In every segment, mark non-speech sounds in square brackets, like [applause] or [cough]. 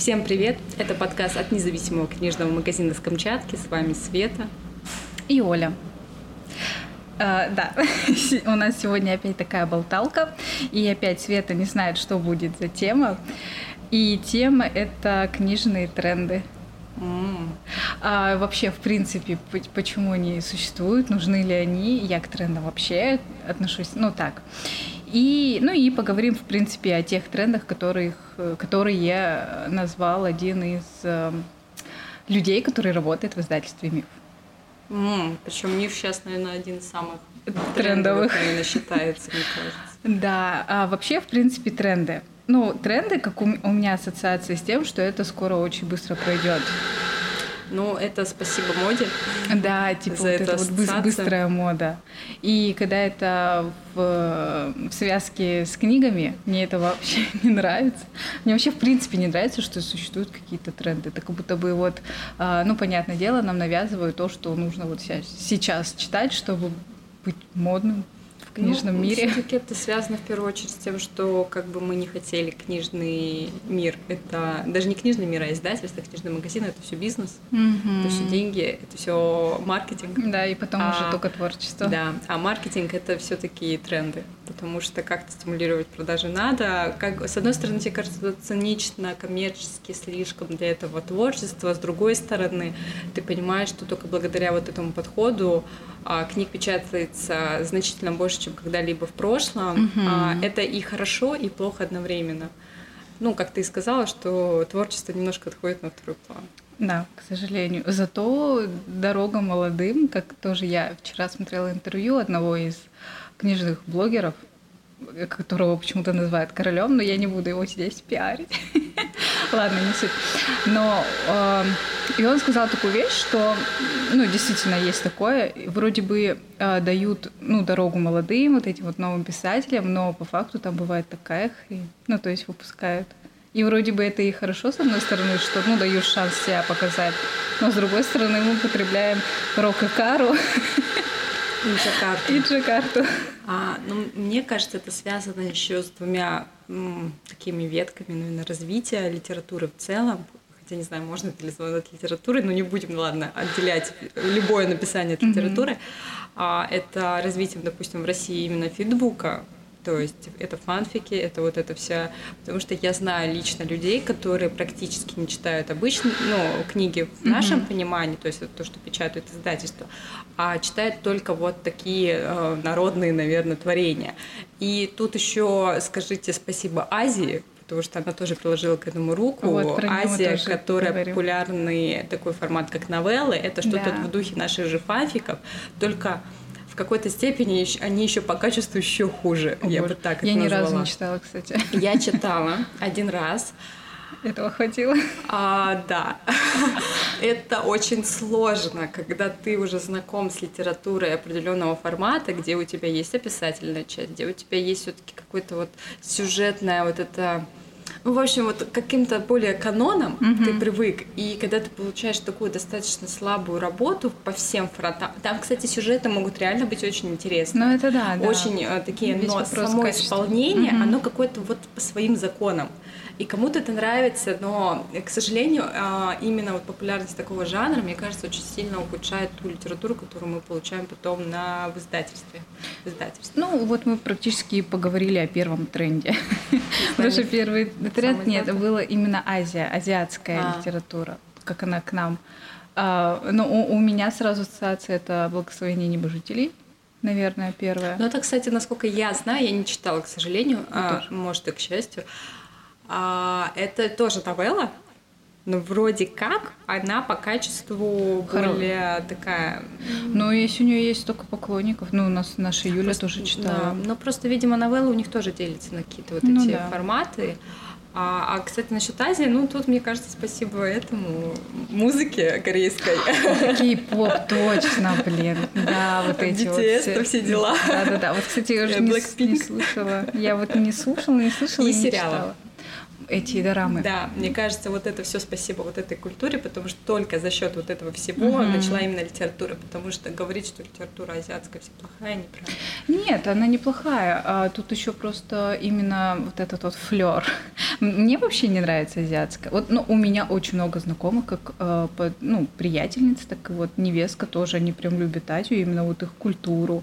Всем привет! Это подкаст от независимого книжного магазина с Камчатки. С вами Света и Оля. Uh, да, [laughs] у нас сегодня опять такая болталка, и опять Света не знает, что будет за тема. И тема — это книжные тренды. Mm. А вообще, в принципе, почему они существуют, нужны ли они? Я к трендам вообще отношусь, ну так. И, ну и поговорим, в принципе, о тех трендах, которых, которые назвал один из э, людей, который работает в издательстве «Миф». Mm, причем «Миф» сейчас, наверное, один из самых трендовых, трендовых наверное, считается, мне кажется. [laughs] Да, а вообще, в принципе, тренды. Ну, тренды, как у, у меня ассоциация с тем, что это скоро очень быстро пройдет. Ну, это спасибо моде. Да, типа за вот это вот быстрая мода. И когда это в, в связке с книгами, мне это вообще [laughs] не нравится. Мне вообще в принципе не нравится, что существуют какие-то тренды. Это как будто бы вот, а, ну, понятное дело, нам навязывают то, что нужно вот сейчас читать, чтобы быть модным в книжном ну, мире. Все-таки это связано в первую очередь с тем, что как бы мы не хотели книжный мир. Это даже не книжный мир, а издательство, книжный магазин это все бизнес, mm-hmm. это все деньги, это все маркетинг. Да, и потом а, уже только творчество. Да, а маркетинг это все-таки тренды потому что как-то стимулировать продажи надо. Как, с одной стороны, тебе кажется, это цинично, коммерчески слишком для этого творчества, с другой стороны, ты понимаешь, что только благодаря вот этому подходу а, книг печатается значительно больше, чем когда-либо в прошлом. Угу. А, это и хорошо, и плохо одновременно. Ну, как ты и сказала, что творчество немножко отходит на второй план. Да, к сожалению. Зато дорога молодым, как тоже я вчера смотрела интервью одного из книжных блогеров, которого почему-то называют королем, но я не буду его здесь пиарить. [laughs] Ладно, не суть. Но э, и он сказал такую вещь, что, ну, действительно есть такое. Вроде бы э, дают, ну, дорогу молодым, вот этим вот новым писателям, но по факту там бывает такая хрень. Ну, то есть выпускают. И вроде бы это и хорошо, с одной стороны, что, ну, даешь шанс себя показать, но с другой стороны мы употребляем рок и кару. [laughs] И Джакарту. И Джакарту. А, ну, мне кажется, это связано еще с двумя м, такими ветками, наверное, развития литературы в целом. Хотя не знаю, можно это ли назвать литературой, но не будем, ладно, отделять любое написание от литературы. Mm-hmm. А, это развитием, допустим, в России именно фидбука, то есть это фанфики, это вот это вся... Потому что я знаю лично людей, которые практически не читают обычные ну, книги в нашем mm-hmm. понимании, то есть это то, что печатают издательства, а читают только вот такие э, народные, наверное, творения. И тут еще скажите спасибо Азии, потому что она тоже приложила к этому руку. Вот, Азия, которая говорим. популярный такой формат, как новеллы, это что-то да. в духе наших же фанфиков, только в какой-то степени они еще по качеству еще хуже. О, я бы так Я ни разу не читала, кстати. Я читала один раз. Этого хватило? А, да. Это очень сложно, когда ты уже знаком с литературой определенного формата, где у тебя есть описательная часть, где у тебя есть все-таки какой-то вот сюжетная вот это ну, в общем, вот каким-то более каноном mm-hmm. ты привык, и когда ты получаешь такую достаточно слабую работу по всем фронтам, там, кстати, сюжеты могут реально быть очень интересные. Ну, это да, да. Очень э, такие, Весь но само качества. исполнение, mm-hmm. оно какое-то вот по своим законам. И кому-то это нравится, но, к сожалению, а, именно вот популярность такого жанра, мне кажется, очень сильно ухудшает ту литературу, которую мы получаем потом на, в издательстве. В издательстве. Ну, вот мы практически поговорили о первом тренде. Потому что первый тренд, нет, было именно Азия, азиатская а. литература, как она к нам. А, но у, у меня сразу ассоциация это благословение небожителей наверное, первое. Ну, это, кстати, насколько я знаю, я не читала, к сожалению, а, может, и к счастью. А, это тоже новелла, но вроде как она по качеству более такая. Ну, если у нее есть столько поклонников, ну, у нас наша Юля просто, тоже читала. Да, но просто, видимо, новелла у них тоже делится на какие-то вот ну, эти да. форматы. А, а, кстати, насчет Азии, ну, тут, мне кажется, спасибо этому музыке корейской. Кей-поп, точно, блин. Да, вот эти вот все. все дела. Да-да-да. Вот, кстати, я уже не, не слушала. Я вот не слушала, не слушала и, и не сериала. читала. Эти дорамы. Да, мне кажется, вот это все спасибо вот этой культуре, потому что только за счет вот этого всего mm-hmm. начала именно литература, потому что говорить, что литература азиатская вся плохая, неправильно. Нет, она неплохая, а тут еще просто именно вот этот вот флер. [laughs] Мне вообще не нравится азиатская. Вот, ну, у меня очень много знакомых, как э, ну, приятельниц, так и вот невестка тоже, они прям любят Азию, именно вот их культуру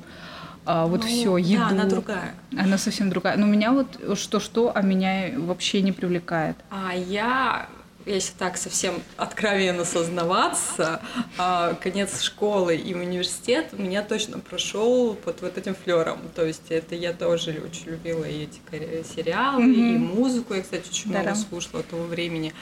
а, вот ну, все, еду. Да, она другая. Она совсем другая. Но меня вот что-что, а меня вообще не привлекает. А я если так совсем откровенно сознаваться, а, конец школы и университет у меня точно прошел под вот этим флером. То есть это я тоже очень любила и эти сериалы, mm-hmm. и музыку. Я, кстати, очень да, много слушала того времени.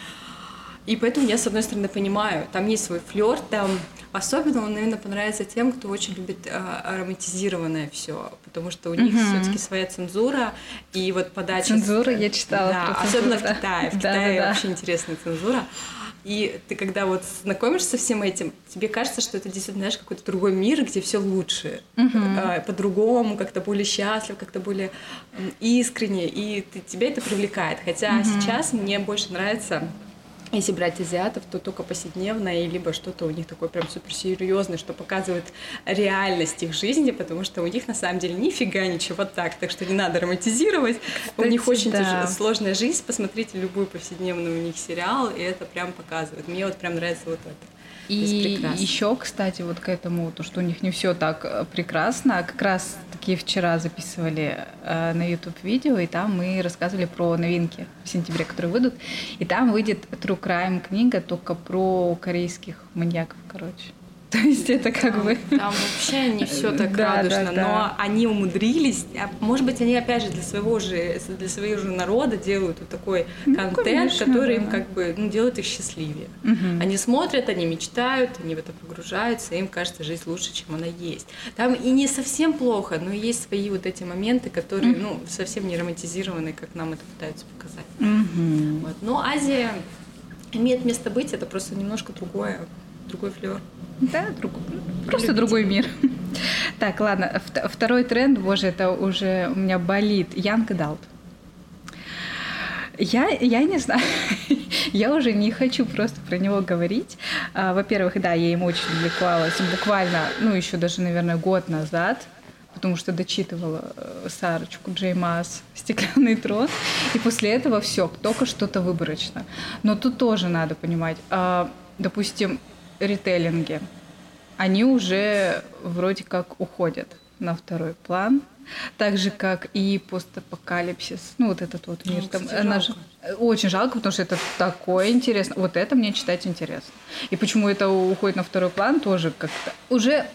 И поэтому я, с одной стороны, понимаю, там есть свой флер, там особенно он, наверное, понравится тем, кто очень любит а, ароматизированное все, потому что у них угу. все-таки своя цензура, и вот подача... Цензура я читала. Да, особенно в Китае. В да, Китае да, вообще интересная цензура. И ты когда вот знакомишься со всем этим, тебе кажется, что это действительно, знаешь, какой-то другой мир, где все лучше, uh по-другому, как-то более счастлив, как-то более искренне, и ты, тебя это привлекает. Хотя uh сейчас мне больше нравится если брать азиатов, то только повседневное, либо что-то у них такое прям суперсерьезное, что показывает реальность их жизни, потому что у них на самом деле нифига ничего так, так что не надо романтизировать. Кстати, у них очень да. сложная жизнь, посмотрите любой повседневный у них сериал, и это прям показывает. Мне вот прям нравится вот это. И еще, кстати, вот к этому, то, что у них не все так э, прекрасно, как раз таки вчера записывали э, на YouTube видео, и там мы рассказывали про новинки в сентябре, которые выйдут. И там выйдет True Crime книга только про корейских маньяков, короче. То есть это как там, бы... Там вообще не все так да, радужно, да, да. но они умудрились, а может быть, они опять же для своего же, для своего же народа делают вот такой ну, контент, конечно, который да. им как бы ну, делает их счастливее. Угу. Они смотрят, они мечтают, они в это погружаются, им кажется жизнь лучше, чем она есть. Там и не совсем плохо, но есть свои вот эти моменты, которые угу. ну, совсем не романтизированы, как нам это пытаются показать. Угу. Вот. Но Азия имеет место быть, это просто немножко другое, другой флер. Да, друг, просто другой мир. Так, ладно, второй тренд, боже, это уже у меня болит. Янг Далт. Я, я не знаю, [laughs] я уже не хочу просто про него говорить. А, во-первых, да, я им очень увлекалась буквально, ну, еще даже, наверное, год назад, потому что дочитывала э, Сарочку Джеймас «Стеклянный трон», и после этого все, только что-то выборочно. Но тут тоже надо понимать, а, допустим, ритейлинге, они уже вроде как уходят на второй план. Так же, как и постапокалипсис. Ну, вот этот вот мир. Ну, там, она же... Очень жалко, потому что это такое интересно. Вот это мне читать интересно. И почему это уходит на второй план, тоже как-то... Уже,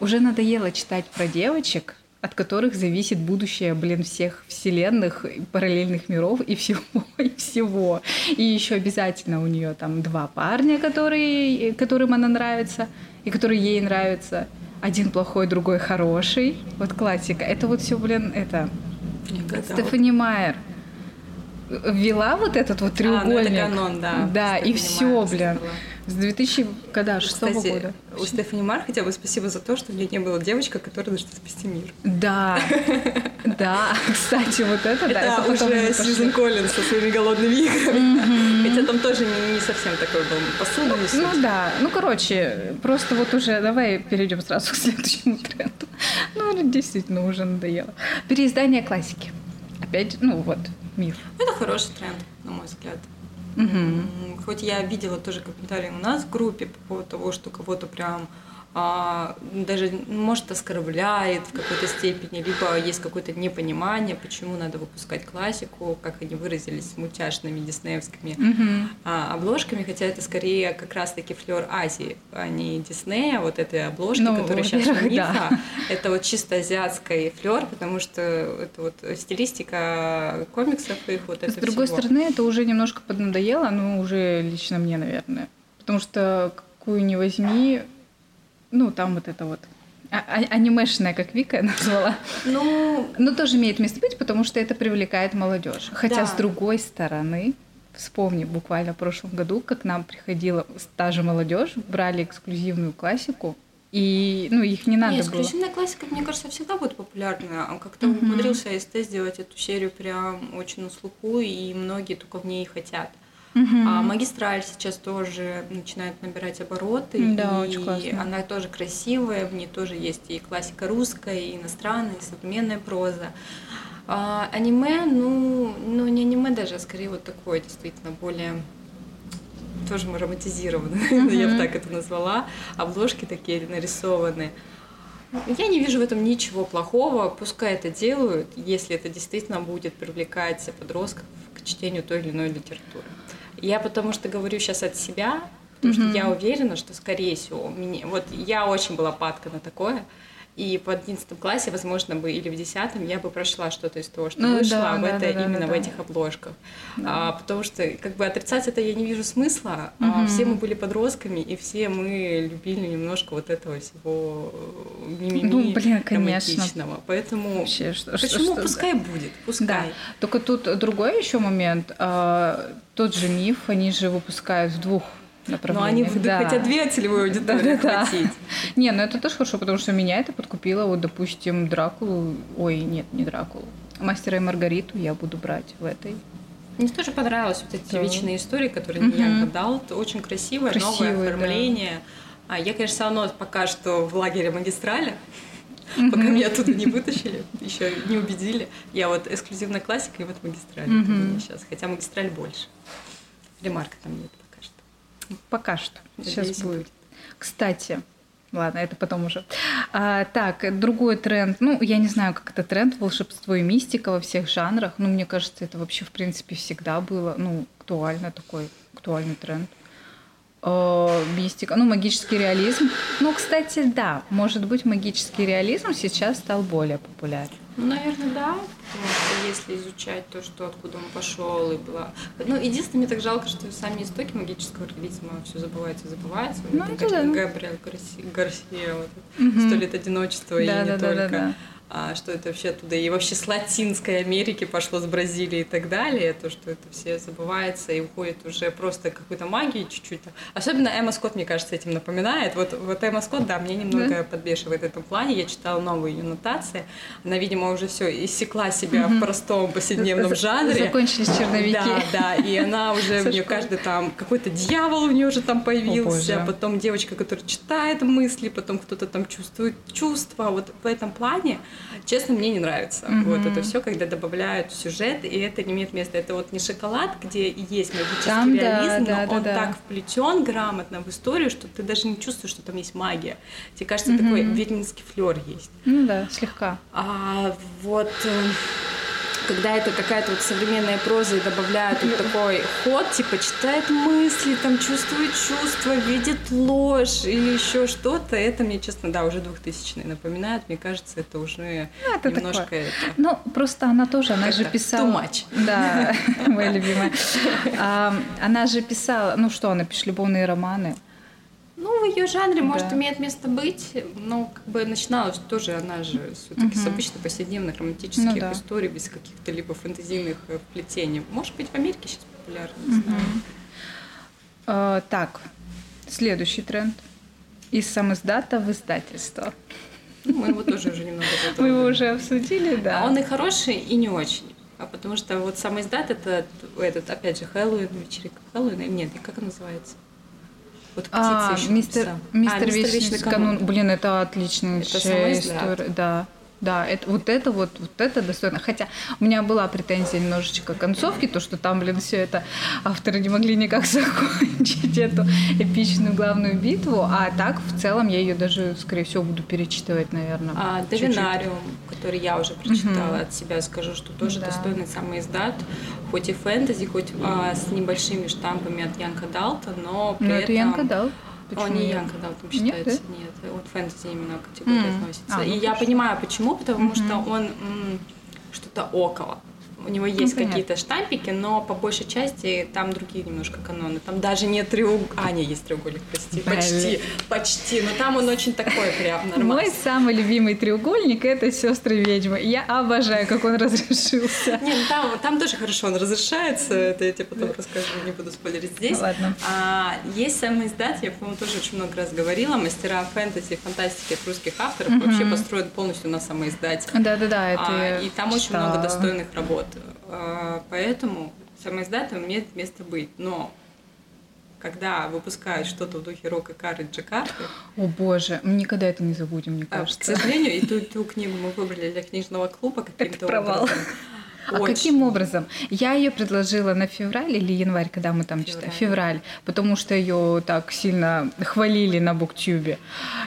уже надоело читать про девочек, от которых зависит будущее, блин, всех вселенных, параллельных миров и всего, [laughs] и всего. И еще обязательно у нее там два парня, которые, которым она нравится, и которые ей нравятся. Один плохой, другой хороший. Вот классика. Это вот все, блин, это... Стефани Майер ввела вот этот вот треугольник. А, ну это канон, да. Да, и все, блин. С 2000, когда, шестого года. у Стефани Мар хотя бы спасибо за то, что у меня не было девочка, которая должна спасти мир. Да, [laughs] да, кстати, вот это, да. Это уже Сьюзен Коллинс со своими голодными играми. Хотя там тоже не совсем такой был посыл. Ну да, ну короче, просто вот уже давай перейдем сразу к следующему тренду. Ну, действительно, уже надоело. Переиздание классики. Опять, ну вот, миф. Это хороший тренд, на мой взгляд. Угу. Хоть я видела тоже комментарии у нас в группе по поводу того, что кого-то прям даже, может, оскорбляет в какой-то степени, либо есть какое-то непонимание, почему надо выпускать классику, как они выразились, мультяшными диснеевскими mm-hmm. а, обложками, хотя это скорее как раз-таки флер Азии, а не Диснея, вот этой обложки, ну, которая сейчас Мифа. Да. Это вот чисто азиатский флер, потому что это вот стилистика комиксов их вот С другой всего. стороны, это уже немножко поднадоело, но уже лично мне, наверное. Потому что какую ни возьми, ну, там вот это вот а, а анимешная, как Вика назвала. Ну, но тоже имеет место быть, потому что это привлекает молодежь. Хотя да. с другой стороны, вспомни буквально в прошлом году, как нам приходила та же молодежь, брали эксклюзивную классику И, ну, их не надо не, было. эксклюзивная классика, мне кажется, всегда будет популярна. Он как-то умудрился АСТ сделать эту серию прям очень на слуху, и многие только в ней хотят. Мгм. А магистраль сейчас тоже начинает набирать обороты, Да, и очень классно. она тоже красивая, в ней тоже есть и классика русская, и иностранная, и современная проза. А, аниме, ну, ну, не аниме даже, а скорее вот такое, действительно, более тоже мы романтизированы, [laughs] я бы так это назвала. Обложки такие нарисованы. Я не вижу в этом ничего плохого, пускай это делают, если это действительно будет привлекать подростков к чтению той или иной литературы. Я потому что говорю сейчас от себя, потому что Мгм. я уверена, что, скорее всего, мне... вот я очень была падка на такое, и в 11 классе, возможно, бы или в 10 я бы прошла что-то из того, что Ну вышло, да, а в да, это да, да, именно да, в да. этих обложках. Да. А, потому что как бы отрицать это я не вижу смысла. А, Мгм. все мы были подростками, и все мы любили немножко вот этого всего э, мимими Ну, блин, конечно. Поэтому Вообще, что, что- почему что- пускай будет, Да, пускай. только тут другой еще момент. а, Тот же миф, они же выпускают в двух Но направлениях. они да. хотят две целевые аудитории Да-да-да. охватить. [laughs] Не, ну это тоже хорошо, потому что меня это подкупило. Вот, допустим, Дракулу... Ой, нет, не Дракулу. Мастера и Маргариту я буду брать в этой. Мне тоже понравилось вот эти Да. вечные истории, которые не Мгм. я дал. Очень красивое, новое Красивые, да. оформление. А я, конечно, все равно пока что в лагере магистрали. Пока меня оттуда не вытащили, еще не убедили. Я вот эксклюзивная классика и вот магистраль Мгм. сейчас. Хотя магистраль больше. Ремарка там нет пока что. Надеюсь, Сейчас будет. будет. Кстати, ладно, это потом уже. А, так, другой тренд. Ну, я не знаю, как это тренд, волшебство и мистика во всех жанрах. Ну, мне кажется, это вообще, в принципе, всегда было. Ну, актуально такой, актуальный тренд. Э, мистика, ну, магический реализм. Ну, кстати, да, может быть, магический реализм сейчас стал более популярен. Ну, наверное, да, потому что если изучать то, что откуда он пошел и была. Ну, единственное, мне так жалко, что сами истоки магического реализма все забывается и забывается. Ну, Вот это да. Габриэль Гарси- Гарсия, вот Мгм. сто лет одиночества и Да, не да, да, да, только. да. А что это вообще оттуда? И вообще с Латинской Америки пошло, с Бразилии и так далее. То, что это все забывается и уходит уже просто какой-то магии чуть-чуть. Особенно Эмма Скотт, мне кажется, этим напоминает. Вот, вот Эмма Скотт, да, мне немного Да. подбешивает в этом плане. Я читала новые ее нотации. Она, видимо, уже все иссекла себя Мгм. в простом повседневном жанре. Закончились черновики. Да, да, и она уже, у нее каждый там, какой-то дьявол у нее уже там появился, потом девочка, которая читает мысли, потом кто-то там чувствует чувства. Вот в этом плане, честно, мне не нравится. Мгм. Вот это все, когда добавляют в сюжет, и это не имеет места. Это вот не шоколад, где и есть магический Там, реализм, да, но да, он да. так вплетен грамотно в историю, что ты даже не чувствуешь, что там есть магия. Тебе кажется, Мгм. такой ведьминский флер есть. Ну да, слегка. А вот э, когда это какая-то вот современная проза и добавляют вот такой ход, типа читает мысли, там чувствует чувства, видит ложь или еще что-то, это мне, честно, да, уже 2000 напоминает. Мне кажется, это уже Ну, это немножко такое. это. Ну, просто она тоже, она же Как-то писала... too much. Да, [laughs] моя любимая. А, Она же писала, ну что, она пишет любовные романы. Ну, в ее жанре, может, Да. имеет место быть, но как бы начиналась тоже она же все-таки с Мгм. обычно повседневных романтических Ну да. историй, без каких-то либо фантазийных э, вплетений. Может быть, в Америке сейчас популярно, не знаю. Мгм. А, Так, следующий тренд. Из самоиздата в издательство. Ну, мы его тоже уже немного [laughs] Мы его уже обсудили, да. А Он и хороший, и не очень. А потому что вот самый издат это этот, опять же, Хэллоуин, вечеринка Хэллоуина. Нет, как он называется? Вот птица А, еще мистер, написал. мистер, А, Вечный канун. Блин, это отличная Это история. Да. Да, это, вот это вот, вот это достойно. Хотя у меня была претензия немножечко к концовке, то, что там, блин, все это авторы не могли никак [laughs] закончить эту эпичную главную битву. А так, в целом, я ее даже, скорее всего, буду перечитывать, наверное. А. Довинариум, который я уже прочитала Мгм. от себя, скажу, что тоже Да. достойный самый издат, хоть и фэнтези, хоть а, с небольшими штампами от Янка Далта, но при Ну, этом... это Янка дал. Он не Янка Далтон Нет, считается, нет, вот фэнтези именно категория М. относится. А, ну и я хорошо. понимаю, почему, потому Мгм. что он м, что-то около. У него есть ну, какие-то штампики, но по большей части там другие немножко каноны. Там даже нет треугольника. А, нет, есть треугольник, прости. Блин. Почти, почти. Но там он очень такой прям нормальный. Мой самый любимый треугольник это сестры ведьмы. Я обожаю, как он [laughs] разрешился. Не, ну там, там тоже хорошо он разрешается. Это я тебе потом расскажу, не буду спойлерить здесь. Ладно. А, есть самый издат, я, по-моему, тоже очень много раз говорила, мастера фэнтези, фантастики от русских авторов угу. вообще построен полностью на самоиздате. Да-да-да, это а, И там очень много достойных работ. А, поэтому самоиздатом имеет место быть. Но когда выпускают что-то в духе рока Кары Джакарты. О боже, мы никогда это не забудем, мне кажется. А, к сожалению, и ту, ту книгу мы выбрали для книжного клуба каким-то образом. А каким образом? Я ее предложила на февраль или январь, когда мы там читали? Февраль, потому что ее так сильно хвалили на Буктюбе.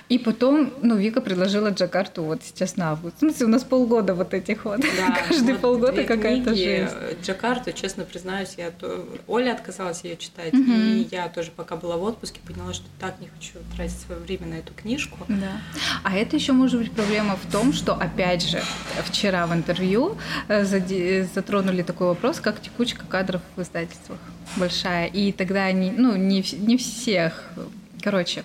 И потом, ну, Вика предложила Джакарту вот сейчас на август. В смысле, у нас полгода вот этих вот. Да, [laughs] Каждый вот полгода какая-то жизнь. Джакарту, честно признаюсь, я то... Оля отказалась ее читать, угу. и я тоже пока была в отпуске, поняла, что так не хочу тратить свое время на эту книжку. Да. А это еще может быть проблема в том, что, опять же, вчера в интервью э, затронули такой вопрос, как текучка кадров в издательствах большая. И тогда они, ну, не, не всех, короче,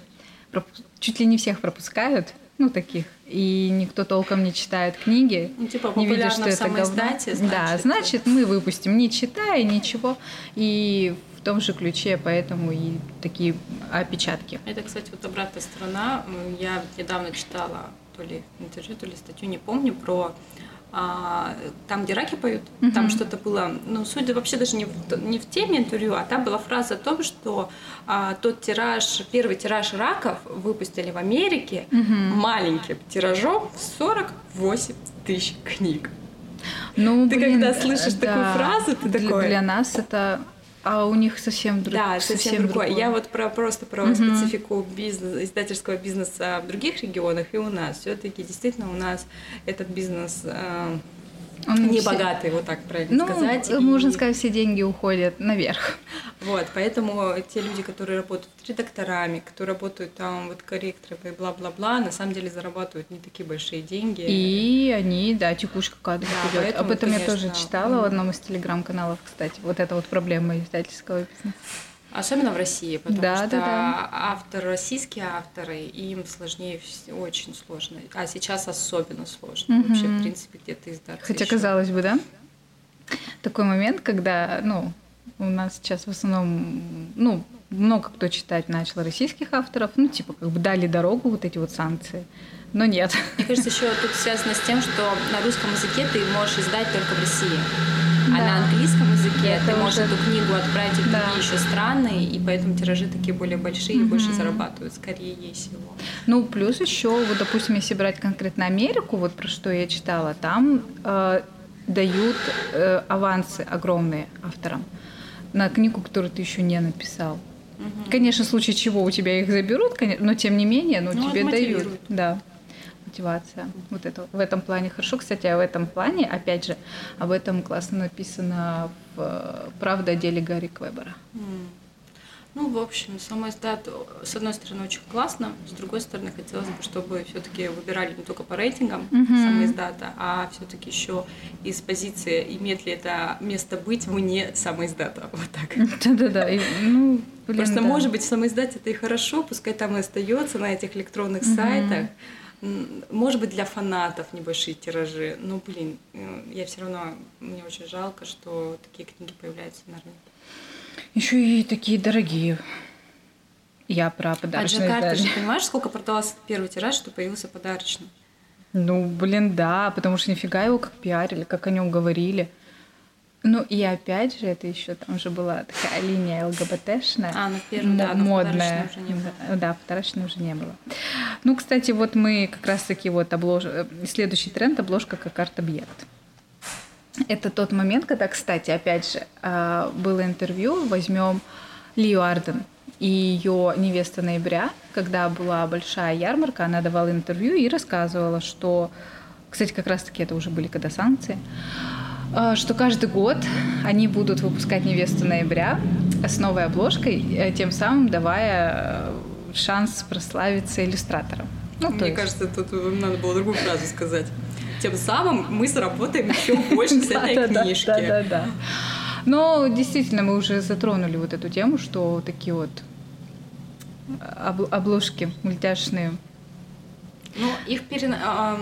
чуть ли не всех пропускают, ну, таких. И никто толком не читает книги. Ну, типа, не видит, что это говно. Значит, да, значит, мы выпустим, не читая, ничего. И в том же ключе, поэтому и такие опечатки. Это, кстати, вот обратная сторона. Я недавно читала то ли интервью, то ли статью, не помню, про а, там, где раки поют, угу. там что-то было, ну, судя вообще даже не в, не в теме интервью, а там была фраза о том, что а, тот тираж, первый тираж раков выпустили в Америке угу. маленьким тиражом 48 тысяч книг. Ну, ты блин, когда слышишь да, такую фразу, ты такой... Для нас это а у них совсем другое. Да, совсем, совсем другое. другое. Я вот про просто про угу. специфику бизнес, издательского бизнеса в других регионах и у нас. Все-таки действительно у нас этот бизнес э, он не все... богатый, вот так правильно ну, сказать. Можно и... сказать, все деньги уходят наверх. Вот, поэтому те люди, которые работают редакторами, которые работают там вот корректорами, бла-бла-бла, на самом деле зарабатывают не такие большие деньги. И они, да, текучка кадров да, идет. Об этом конечно, я тоже читала в одном из телеграм-каналов, кстати. Вот это вот проблема издательского бизнеса. Особенно в России, потому да, что да, да. автор, российские авторы, им сложнее, очень сложно. А сейчас особенно сложно угу. вообще, в принципе, где-то издаться. Хотя, еще. казалось бы, да? Такой момент, когда, ну, у нас сейчас в основном, ну, много кто читать начал российских авторов, ну, типа, как бы дали дорогу вот эти вот санкции. Но нет. Мне кажется, еще тут связано с тем, что на русском языке ты можешь издать только в России. А на английском языке Это ты можешь эту книгу отправить в да. другие еще страны, и поэтому тиражи такие более большие и больше зарабатывают, скорее всего. Ну, плюс еще, вот, допустим, если брать конкретно Америку, вот про что я читала, там э, дают э, авансы огромные авторам на книгу, которую ты еще не написал. Угу. Конечно, в случае чего у тебя их заберут, но тем не менее, ну, ну тебе дают. Да мотивация. Вот это в этом плане хорошо. Кстати, а в этом плане, опять же, об этом классно написано в «Правда о деле Гарри Квебера». Ну, в общем, сама издат, с одной стороны, очень классно, с другой стороны, хотелось бы, чтобы все-таки выбирали не только по рейтингам mm-hmm. издата, а все-таки еще из позиции, имеет ли это место быть вне самой издата. Вот так. Да-да-да. Ну, блин, Просто, да. может быть, издате это и хорошо, пускай там и остается на этих электронных mm-hmm. сайтах, может быть, для фанатов небольшие тиражи. Но, блин, э, я все равно, мне очень жалко, что такие книги появляются на рынке. Еще и такие дорогие. Я про подарочные А Джакарта же, понимаешь, сколько продался первый тираж, что появился подарочный? Ну, блин, да, потому что нифига его как пиарили, как о нем говорили. Ну и опять же, это еще там же была такая линия ЛГБТшная. А, ну первый, да, модная. уже не было. Да, второчной уже не было. Ну, кстати, вот мы как раз-таки вот облож... следующий тренд обложка как арт-объект. Это тот момент, когда, кстати, опять же, а, было интервью, возьмем Лию Арден и ее невеста ноября, когда была большая ярмарка, она давала интервью и рассказывала, что, кстати, как раз-таки это уже были когда санкции, что каждый год они будут выпускать «Невесту ноября» с новой обложкой, э, тем самым давая э, шанс прославиться иллюстратором. Ну, Мне есть... кажется, тут надо было другую фразу сказать. тем самым мы заработаем еще [laughs] больше с этой книжки. Да, да, да. Но действительно, мы уже затронули вот эту тему, что такие вот обложки мультяшные. Ну, их перена...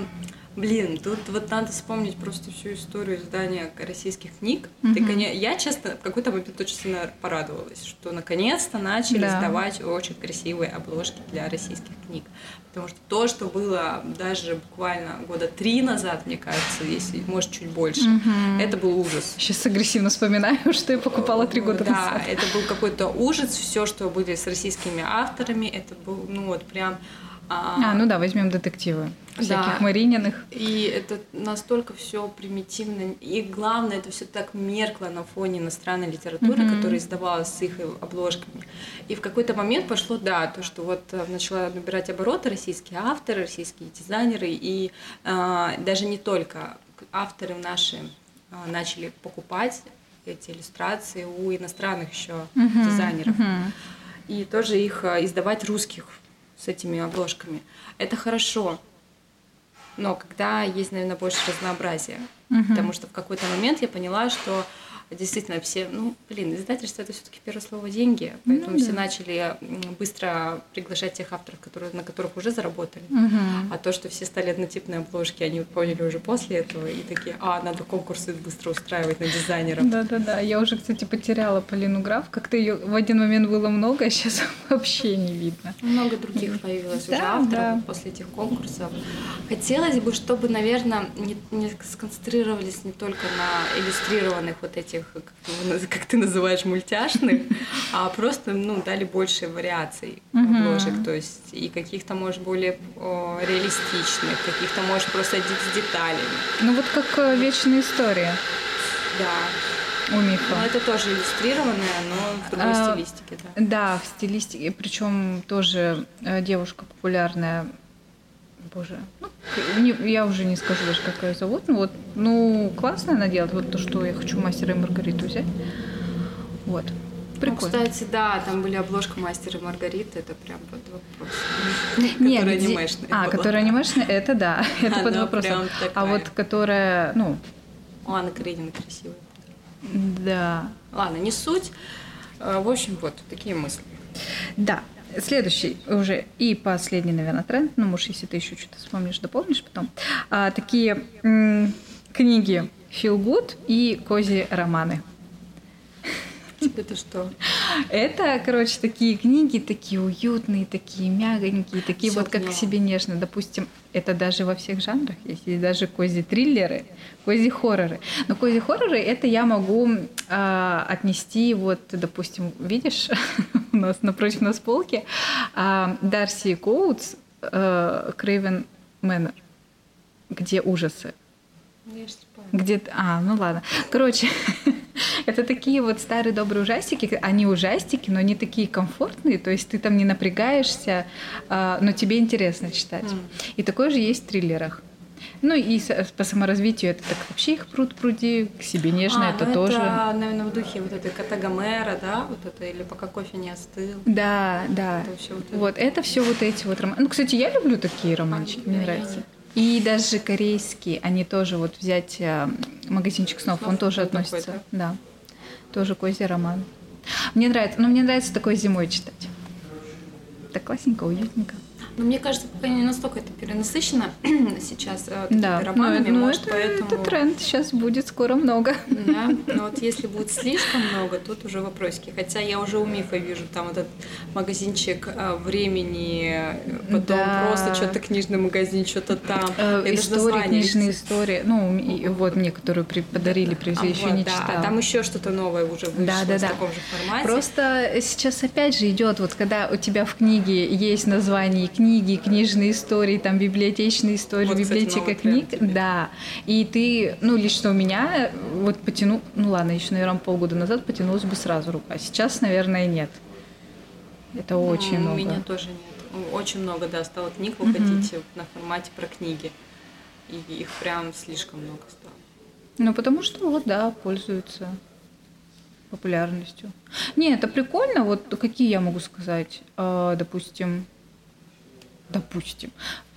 Блин, тут вот надо вспомнить просто всю историю издания российских книг. Mm-hmm. Ты, конечно, я, честно, в какой-то момент очень сильно порадовалась, что наконец-то начали да. издавать очень красивые обложки для российских книг. Потому что то, что было даже буквально года три назад, мне кажется, если, может, чуть больше, mm-hmm. это был ужас. Сейчас агрессивно вспоминаю, [laughs] что я покупала три года да, назад. Да, это был какой-то ужас. Все, что были с российскими авторами, это был, ну вот прям а, а ну да, возьмем детективы всяких да. Марининых. И это настолько все примитивно. И главное, это все так меркло на фоне иностранной литературы, mm-hmm. которая издавалась с их обложками. И в какой-то момент пошло, да, то, что вот э, начала набирать обороты российские авторы, российские дизайнеры, и а, даже не только авторы наши а, начали покупать эти иллюстрации у иностранных еще mm-hmm. дизайнеров. Mm-hmm. И тоже их а, издавать русских с этими обложками. Это хорошо, но когда есть, наверное, больше разнообразия. Угу. Потому что в какой-то момент я поняла, что действительно все, ну, блин, издательство это все-таки первое слово деньги, поэтому ну, все да. начали быстро приглашать тех авторов, которые, на которых уже заработали. Угу. А то, что все стали однотипные обложки, они поняли уже после этого и такие, а, надо конкурсы быстро устраивать на дизайнеров. Да-да-да, я уже, кстати, потеряла Полину Граф, как-то ее в один момент было много, а сейчас [laughs] вообще не видно. Много других появилось да, уже авторов да. после этих конкурсов. Хотелось бы, чтобы, наверное, не, не сконцентрировались не только на иллюстрированных вот этих этих, как, ты называешь, мультяшных, а просто, ну, дали больше вариаций обложек, то есть и каких-то, может, более о, реалистичных, каких-то, может, просто с деталями. Ну, вот как э, «Вечная история». Да. У Мифа. Но это тоже иллюстрированное, но в другой а, стилистике, да. Да, в стилистике, причем тоже э, девушка популярная боже, ну, не, я уже не скажу даже, как ее зовут, ну вот, ну, классно она делает, вот то, что я хочу мастера и Маргариту взять, вот. Ну, Прикольно. Ну, кстати, да, там были обложка мастера и Маргариты, это прям под вопрос. Нет, которая где... анимешная. А, которая анимешная, это да, [laughs] это под вопросом. А вот которая, ну... У Анны Каренина красивая. Да. Ладно, не суть. А, в общем, вот такие мысли. Да, Следующий уже и последний, наверное, тренд, ну, может, если ты еще что-то вспомнишь, дополнишь потом. А, такие м- книги Feel Good и кози романы. [laughs] Это что? Это, короче, такие книги, такие уютные, такие мягонькие, такие Всё вот как к себе нежно. Допустим, это даже во всех жанрах есть. Есть даже кози-триллеры, кози-хорроры. Но кози-хорроры это я могу э, отнести, вот, допустим, видишь, [laughs] у нас напротив нас полки, э, Дарси Коутс, э, Крейвен Мэннер, где ужасы. Где А, ну ладно. Короче, [laughs] это такие вот старые добрые ужастики. Они ужастики, но они такие комфортные. То есть ты там не напрягаешься, а, но тебе интересно читать. И такое же есть в триллерах. Ну и по саморазвитию это так вообще их пруд пруди к себе нежно, а, это ну тоже. Это, наверное, в духе вот этой Катагомера, да, вот это или пока кофе не остыл. Да, да. Это все вот, вот это все вот эти вот романы. Ну, кстати, я люблю такие романчики, а, мне да, нравится. И даже корейские, они тоже вот взять э, магазинчик снов, снов он тоже относится, да, тоже козий роман. Мне нравится, но ну, мне нравится такой зимой читать. Так классненько, уютненько. Но мне кажется, пока не настолько это перенасыщено [clears throat] сейчас э, да. романами, но, может, это, поэтому... это тренд, сейчас будет скоро много. Да, [laughs] но вот если будет слишком много, тут уже вопросики. Хотя я уже у Мифа вижу там этот магазинчик э, времени, потом да. просто что-то книжный магазин, что-то там. Э, истории, книжные истории. Ну, и, вот мне, которую при, подарили, привезли, а, еще вот, не да. читала. там еще что-то новое уже вышло да, да, да. в таком же формате. Просто сейчас опять же идет, вот когда у тебя в книге есть название книги, книги, книжные истории, там библиотечные истории, вот, библиотека кстати, книг, да. И ты, ну лично у меня вот потяну, ну ладно, еще наверное полгода назад потянулась бы сразу рука, сейчас, наверное, нет. Это ну, очень у много. У меня тоже нет. Очень много, да, стало книг выходить угу. на формате про книги. И их прям слишком много стало. Ну, потому что вот, да, пользуются популярностью. Не, это прикольно. Вот какие я могу сказать? А, допустим, допустим,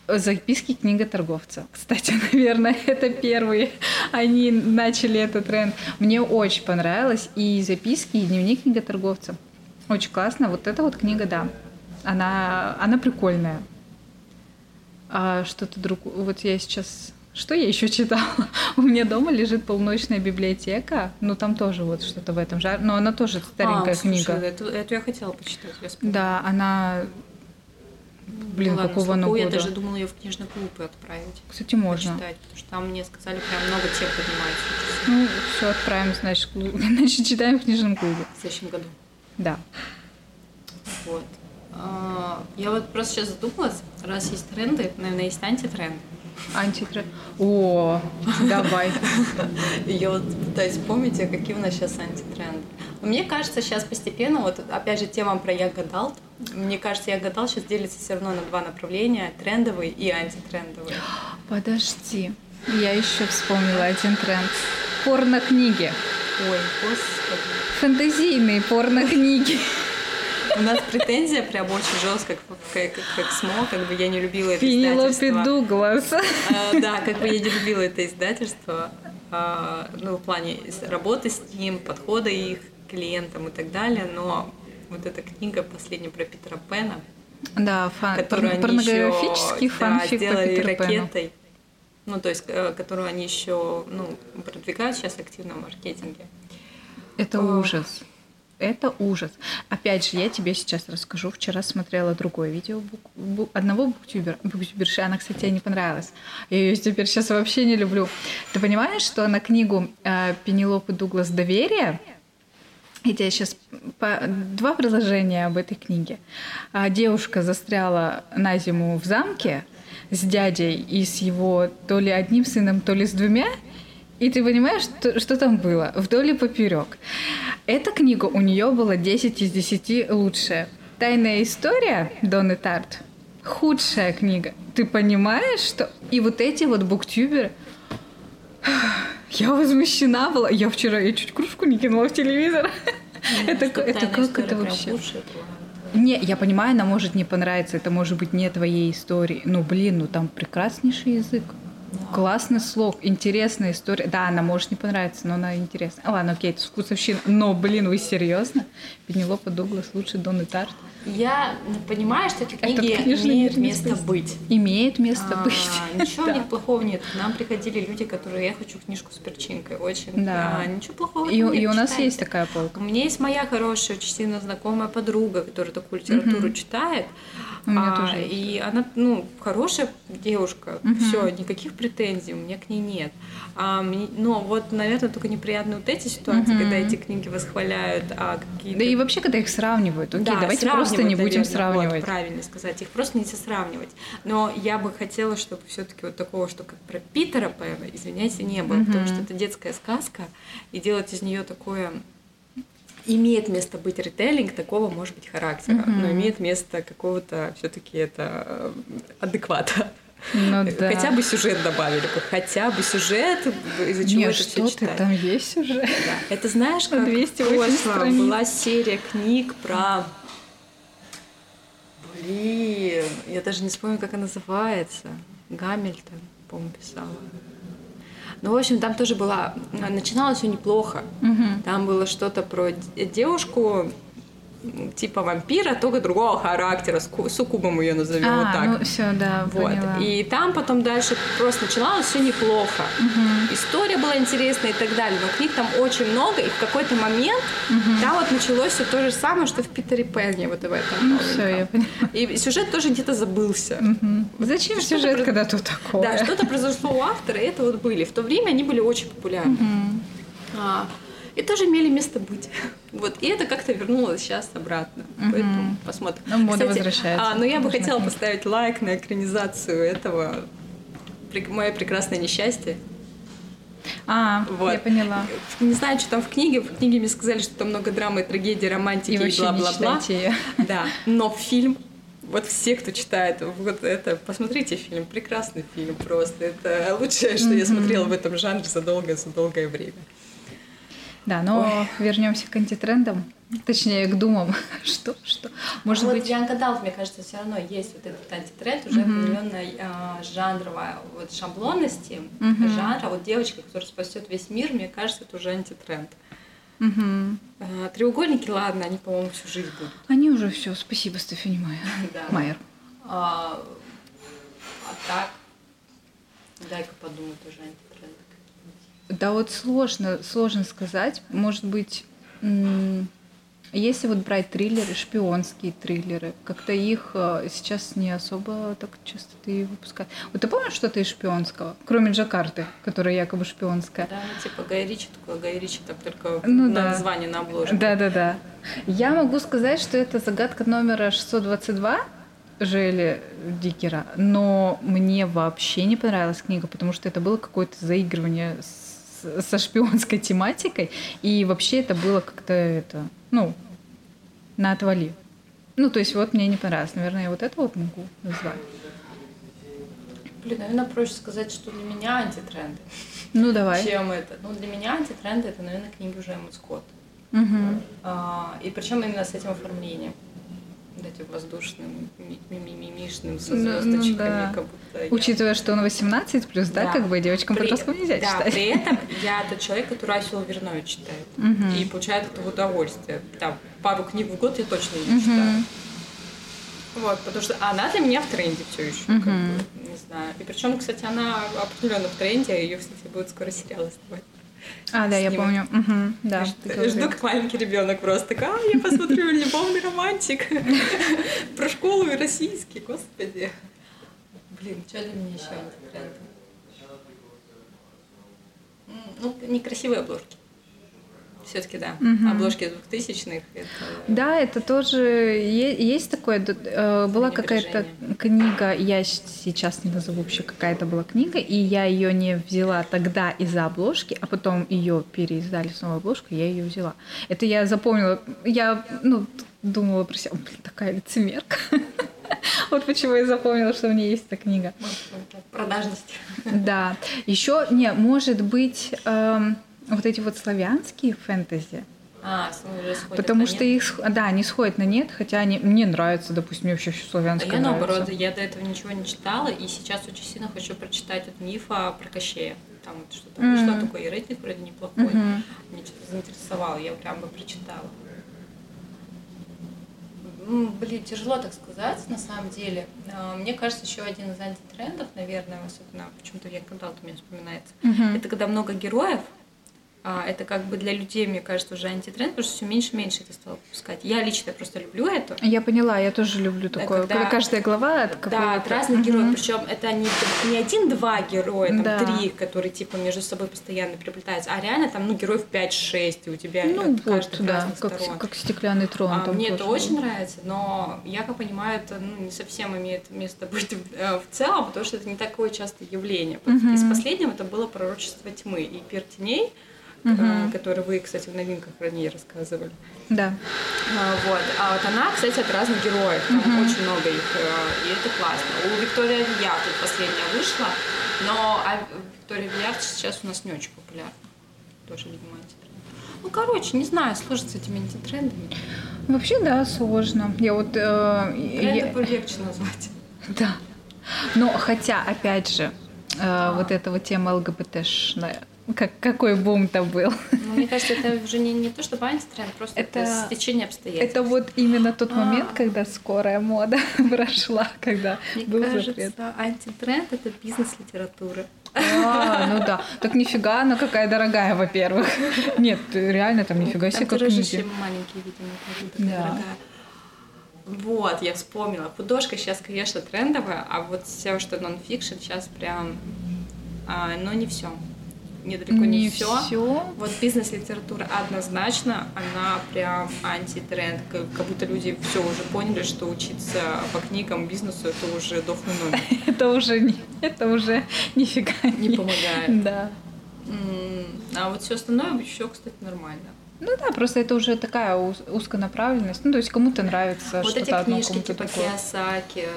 Записки книга торговца. Кстати, [laughs] наверное, это первые. Они начали этот тренд. Мне очень понравилось и записки, и дневник книга торговца. Очень классно. Вот эта вот книга, да. Она, она прикольная. А что-то другое. Вот я сейчас что я еще читала? [laughs] У меня дома лежит полночная библиотека, ну там тоже вот что-то в этом жанре, но она тоже старенькая а, книга. Слушай, эту, эту я хотела почитать. Я да, она Блин, Была какого она года? Я даже думала ее в книжный клуб отправить. Кстати, можно. Почитать, потому что там мне сказали, прям много тем поднимается. Ну, все, отправим, значит, [laughs] значит, читаем в книжном клубе. В следующем году. Да. Вот. А, я вот просто сейчас задумалась, раз есть тренды, наверное, есть антитренды. Антитренд. О, давай. [laughs] Я вот пытаюсь вспомнить, а какие у нас сейчас антитренды. Мне кажется, сейчас постепенно, вот опять же тема про я гадал, мне кажется, я гадал сейчас делится все равно на два направления, трендовый и антитрендовый. Подожди, я еще вспомнила один тренд. Порно-книги. Ой, господи. Фэнтезийные порно-книги. У нас претензия прям очень жесткая, как, как, как СМО, как бы я не любила это Пенелопе издательство. Дуглас. А, да, как бы я не любила это издательство, а, ну, в плане работы с ним, подхода их клиентам и так далее, но вот эта книга последняя про Питера Пэна, да, фан, которую пор- порнографический еще, фанфик да, сделали по Питеру ракетой, ну, то есть, э, которую они еще, ну, продвигают сейчас активно в маркетинге. Это ужас. Это ужас. Опять же, я тебе сейчас расскажу. Вчера смотрела другое видео бук, бук, одного буктюбера, буктюберши. Она, кстати, мне не понравилась. Я ее теперь сейчас вообще не люблю. Ты понимаешь, что на книгу э, Пенелопы Дуглас «Доверие» Я тебе сейчас по... два предложения об этой книге. А, девушка застряла на зиму в замке с дядей и с его то ли одним сыном, то ли с двумя, и ты понимаешь, что, что там было? Вдоль и поперек. Эта книга у нее была 10 из 10 лучшая. Тайная история Донны Тарт худшая книга. Ты понимаешь, что... И вот эти вот буктюберы... Я возмущена была. Я вчера я чуть кружку не кинула в телевизор. Ну, это это как это вообще? Не, я понимаю, она может не понравиться, это может быть не твоей истории. Ну, блин, ну там прекраснейший язык. Классный слог, интересная история. Да, она может не понравиться, но она интересная. Ладно, окей, это вкусовщина. Но, блин, вы серьезно? Пенелопа Дуглас лучше Донны Тарт. Я понимаю, что эти книги Это, конечно, имеют место быть. Имеет место а, быть. Ничего [laughs] да. в них плохого нет. К нам приходили люди, которые я хочу книжку с перчинкой. Очень. Да. А, ничего плохого и, нет. И у нас читайте. есть такая полка. У меня есть моя хорошая, очень сильно знакомая подруга, которая такую литературу угу. читает. У меня а, тоже. И она, ну, хорошая девушка. Угу. Все, никаких претензий у меня к ней нет. А, но вот, наверное, только неприятные вот эти ситуации, угу. когда эти книги восхваляют, а какие-то. Да и вообще, когда их сравнивают. Окей, да, давайте просто не будем сравнивать. Вот, правильно сказать. Их просто нельзя сравнивать. Но я бы хотела, чтобы все-таки вот такого, что как про Питера Пэна, извиняйте, не было, mm-hmm. потому что это детская сказка, и делать из нее такое имеет место быть ритейлинг такого, может быть, характера, mm-hmm. но имеет место какого-то все-таки это э, адеквата. Ну, да. Хотя бы сюжет добавили бы, хотя бы сюжет, из-за чего Нет, это что все читать. там есть сюжет. Да. Это знаешь, [laughs] как 208 была серия книг про Блин, я даже не вспомню, как она называется. Гамильтон, по-моему, писала. Ну, в общем, там тоже была... Начиналось все неплохо. Угу. Там было что-то про девушку, типа вампира, только другого характера, суккубом ее назовем а, вот так. Ну, все, да, вот. Поняла. И там потом дальше просто начиналось все неплохо. Угу. История была интересная и так далее, но книг там очень много, и в какой-то момент угу. там вот началось все то же самое, что в Питере Пенне вот в этом. Ну, все, я поняла. И сюжет тоже где-то забылся. Угу. Зачем что сюжет, когда тут такое? Да, что-то произошло у автора, и это вот были. В то время они были очень популярны. Угу. А, и тоже имели место быть. Вот, и это как-то вернулось сейчас обратно. Угу. Поэтому посмотрим. Ну, мода Кстати, возвращается. А, но я бы хотела поставить лайк на экранизацию этого «Мое прекрасное несчастье». А, вот. я поняла. Не знаю, что там в книге. В книге мне сказали, что там много драмы, трагедии, романтики и, и бла-бла-бла. Да, но фильм вот все, кто читает вот это, посмотрите фильм, прекрасный фильм просто. Это лучшее, что mm-hmm. я смотрела в этом жанре за долгое, за долгое время. Да, но вернемся к антитрендам, точнее к думам. [laughs] что, что? Может а быть... Вот Янка Далт, мне кажется, все равно есть вот этот антитренд уже mm-hmm. определенной э, жанровой вот шаблонности mm-hmm. жанра. Вот девочка, которая спасет весь мир, мне кажется, это уже антитренд. Угу. А, треугольники, ладно, они, по-моему, всю жизнь будут. Они уже все. Спасибо, Стефани Майер. [laughs] да. Майер. А, а так, дай-ка подумать уже. Да вот сложно, сложно сказать. Может быть, если вот брать триллеры, шпионские триллеры, как-то их э, сейчас не особо так часто ты выпускаешь. Вот ты помнишь что-то из шпионского, кроме Джакарты, которая якобы шпионская? Да, типа Гай Ричи, такой Гай Ричи, так только ну, на да. название на обложке. Да-да-да. Я могу сказать, что это загадка номера 622, Жели Дикера, но мне вообще не понравилась книга, потому что это было какое-то заигрывание с со шпионской тематикой, и вообще это было как-то это, ну, на отвали. Ну, то есть вот мне не понравилось. Наверное, я вот это вот могу назвать. Блин, наверное, проще сказать, что для меня антитренды. Ну, давай. Чем это? Ну, для меня антитренды это, наверное, книги уже Эммы Скотт. Угу. А, и причем именно с этим оформлением этим воздушным, мимимишным, со звездочками, ну, ну, да. как будто я... Учитывая, что он 18 плюс, да, да как бы девочкам при... подросткам нельзя да, читать. при этом [laughs] я тот человек, который Асю Вернович читает. Угу. И получает это удовольствие. Там, пару книг в год я точно не угу. читаю. Вот, потому что она для меня в тренде все еще, угу. как бы, не знаю. И причем, кстати, она определенно в тренде, а ее, кстати, будет скоро сериал снимать. А, да, я помню. Угу, да, жду, жду как маленький ребенок просто. А, я посмотрю любовный романтик [laughs] про школу и российский, господи. Блин, что для меня еще антитренд? Ну, некрасивые обложки все-таки, да. Угу. Обложки двухтысячных. Это... Да, это тоже есть такое. Э, была какая-то книга, я сейчас не назову вообще, какая-то была книга, и я ее не взяла тогда из-за обложки, а потом ее переиздали с новой обложкой, я ее взяла. Это я запомнила. Я, ну, думала про себя, блин, такая лицемерка. [laughs] Вот почему я запомнила, что у меня есть эта книга. Продажность. Да. Еще, не, может быть, эм, вот эти вот славянские фэнтези. А, Потому что их, да, они сходят на нет, хотя они мне нравятся, допустим, мне вообще все славянское. А я нравится. наоборот, я до этого ничего не читала, и сейчас очень сильно хочу прочитать этот миф про Кощея. Там вот что-то mm-hmm. вышло такое, и рейтинг вроде неплохой. Mm-hmm. Мне что-то заинтересовало, я прям бы прочитала. Блин, тяжело так сказать, на самом деле. А, мне кажется, еще один из антитрендов, наверное, особенно почему-то я когда у меня вспоминается, mm-hmm. это когда много героев, это как бы для людей, мне кажется, уже антитренд, потому что все меньше и меньше это стало выпускать. Я лично просто люблю это. Я поняла, я тоже люблю такое. Когда, когда каждая глава от Да, от разных героев. Причем это не, не один-два героя, там да. три, которые типа между собой постоянно приплетаются, а реально там, ну, героев 5-6, и у тебя ну, вот, каждый да, как, сторон. как стеклянный трон. А, мне это очень нравится, но я как понимаю, это ну, не совсем имеет место быть в, э, в целом, потому что это не такое частое явление. Угу. Из последнего это было пророчество тьмы и пир теней угу. который вы, кстати, в новинках про ней рассказывали. Да. А, вот. А вот она, кстати, от разных героев. Там угу. очень много их, э, и это классно. У Виктория Вия тут последняя вышла, но а Виктория Вия сейчас у нас не очень популярна. Тоже, видимо, антитренд. Ну, короче, не знаю, сложно с этими антитрендами. Вообще, да, сложно. Я вот... Э, Тренды я... легче назвать. [laughs] Да. Но хотя, опять же, э, вот эта вот тема ЛГБТшная, как, какой бум-то был. Ну, мне кажется, это уже не, не то, что антитренд, просто это, это стечение обстоятельств. Это вот именно тот а. момент, когда скорая мода [laughs] прошла, когда мне был кажется, запрет. антитренд — это бизнес-литература. А, ну да. Так нифига, она какая дорогая, во-первых. Нет, реально там нифига себе как книги. маленькие, видимо, да. дорогая. Вот, я вспомнила. Художка сейчас, конечно, трендовая, а вот все, что нон-фикшн, сейчас прям... А, но не все недалеко не, не все. все. Вот бизнес-литература однозначно, она прям антитренд. Как, будто люди все уже поняли, что учиться по книгам бизнесу это уже дохлый номер. [laughs] Это уже не, это уже нифига не помогает. Да. А вот все остальное еще, кстати, нормально. Ну да, просто это уже такая узконаправленность. Ну, то есть кому-то нравится вот что-то одно, кому-то типа такое. Киосаки,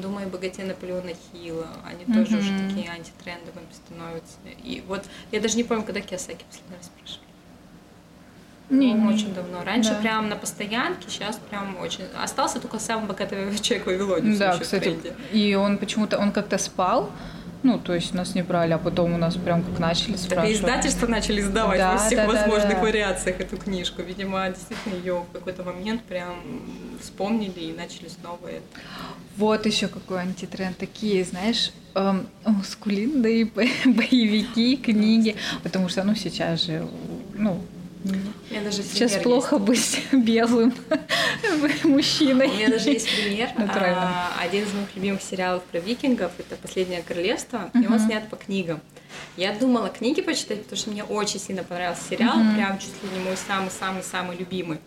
«Думай богате Наполеона Хилла», они mm-hmm. тоже уже такие антитрендовыми становятся. И вот я даже не помню, когда Киосаки последний раз спрашивали. Не, не, очень давно. Раньше да. прям на постоянке, сейчас прям очень. Остался только самый богатый человек в Вавилоне. Да, кстати. И он почему-то, он как-то спал, ну, то есть нас не брали, а потом у нас прям как начали спрашивать. Так издательства начали сдавать да, во всех да, возможных да, да. вариациях эту книжку. Видимо, действительно ее в какой-то момент прям вспомнили и начали снова это. Вот еще какой антитренд. Такие, знаешь, эм, мускулинные [laughs] боевики, книги. Потому что, ну, сейчас же, ну, даже Сейчас плохо есть. быть [laughs] белым [laughs] мужчиной. У меня даже есть пример. [laughs] А, один из моих любимых сериалов про викингов это «Последнее королевство», и он снят по книгам. Я думала книги почитать, потому что мне очень сильно понравился сериал, прям чуть ли не мой самый-самый-самый любимый.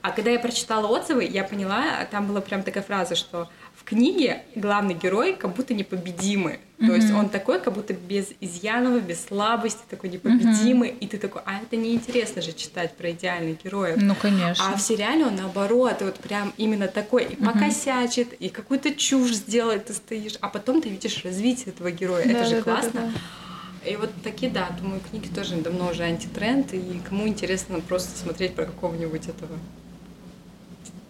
А когда я прочитала отзывы, я поняла, там была прям такая фраза, что в книге главный герой как будто непобедимый. Mm-hmm. То есть он такой, как будто без изъянов, без слабости, такой непобедимый. Mm-hmm. И ты такой, а это неинтересно же читать про идеальных героев. Ну, конечно. А в сериале он наоборот, вот прям именно такой, и mm-hmm. покосячит, и какую-то чушь сделает, ты стоишь, а потом ты видишь развитие этого героя. Да, это же да, классно. Да, да, да. И вот такие, да, думаю, книги тоже давно уже антитренд, и кому интересно просто смотреть про какого-нибудь этого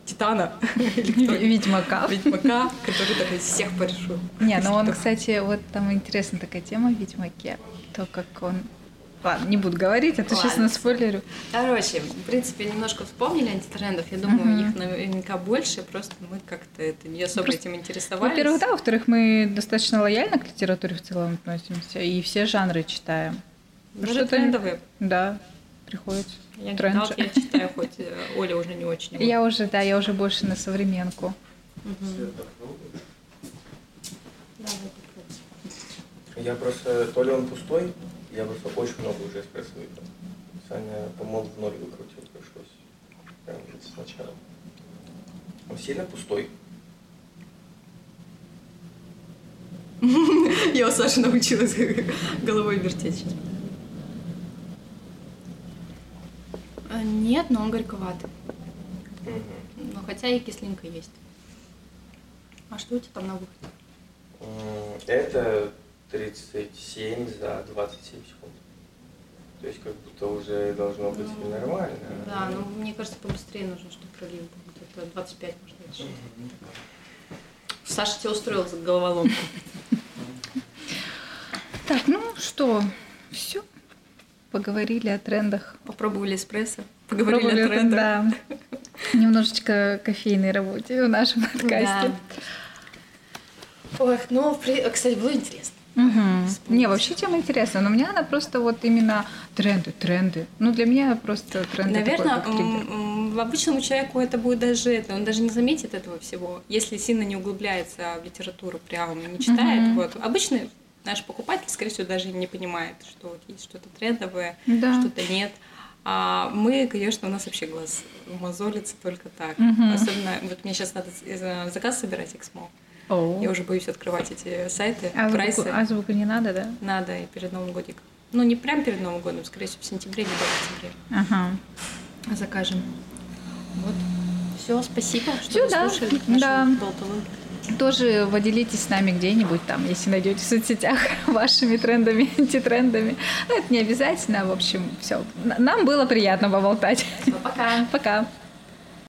Титана. [laughs] Ведьмака. Ведьмака, [laughs] который такой всех порешил. Не, ну он, кстати, вот там интересная такая тема в Ведьмаке. То, как он Ладно, не буду говорить, а то сейчас на спойлерю. Короче, в принципе, немножко вспомнили антитрендов. Я думаю, uh-huh. их наверняка больше, просто мы как-то это не особо просто, этим интересовались. Во-первых, да, во-вторых, мы достаточно лояльно к литературе в целом относимся и все жанры читаем. Даже трендовые. Да, приходится. Я Тренд. я читаю, хоть э, Оля уже не очень. Я уже, да, я уже больше на современку. Я просто, то ли он пустой, я просто очень много уже эспрессо выпил. Саня, по-моему, в ноль выкрутил, пришлось. Прям сначала. Он сильно пустой. Я у Саши научилась головой вертеть сейчас. А, нет, но он горьковатый. Угу. Но хотя и кислинка есть. А что у тебя там на выходе? Это 37 за 27 секунд. То есть как будто уже должно быть ну, нормально. Да, но мне кажется, побыстрее нужно, чтобы пролив был. Где-то 25 может быть. Угу. Саша тебя устроил за головоломку. Так, ну что, все поговорили о трендах. Попробовали эспрессо, поговорили Попробовали, о трендах. Да. Немножечко кофейной работе в нашем подкасте. Да. Ох, ну, кстати, было интересно. Угу. Не, вообще тема интересная, но у меня она просто вот именно тренды, тренды. Ну, для меня просто тренды Наверное, такой, обычному человеку это будет даже это, он даже не заметит этого всего, если сильно не углубляется в литературу, прям не читает. Угу. Вот. Обычный наш покупатель, скорее всего, даже не понимает, что вот есть что-то трендовое, да. что-то нет. А мы, конечно, у нас вообще глаз мозолится только так. Угу. Особенно, вот мне сейчас надо э, заказ собирать Эксмо. Я уже боюсь открывать эти сайты, а прайсы. Звуку, а звуку не надо, да? Надо и перед Новым годом. Ну, не прям перед Новым годом, скорее всего, в сентябре, либо в октябре. Ага. Закажем. Вот. Все, спасибо, что вы да. слушали да. болтологию. Тоже поделитесь с нами где-нибудь там, если найдете в соцсетях [laughs] вашими трендами, [laughs] антитрендами. Ну, это не обязательно, в общем, все. Нам было приятно поболтать. Пока. [laughs] Пока.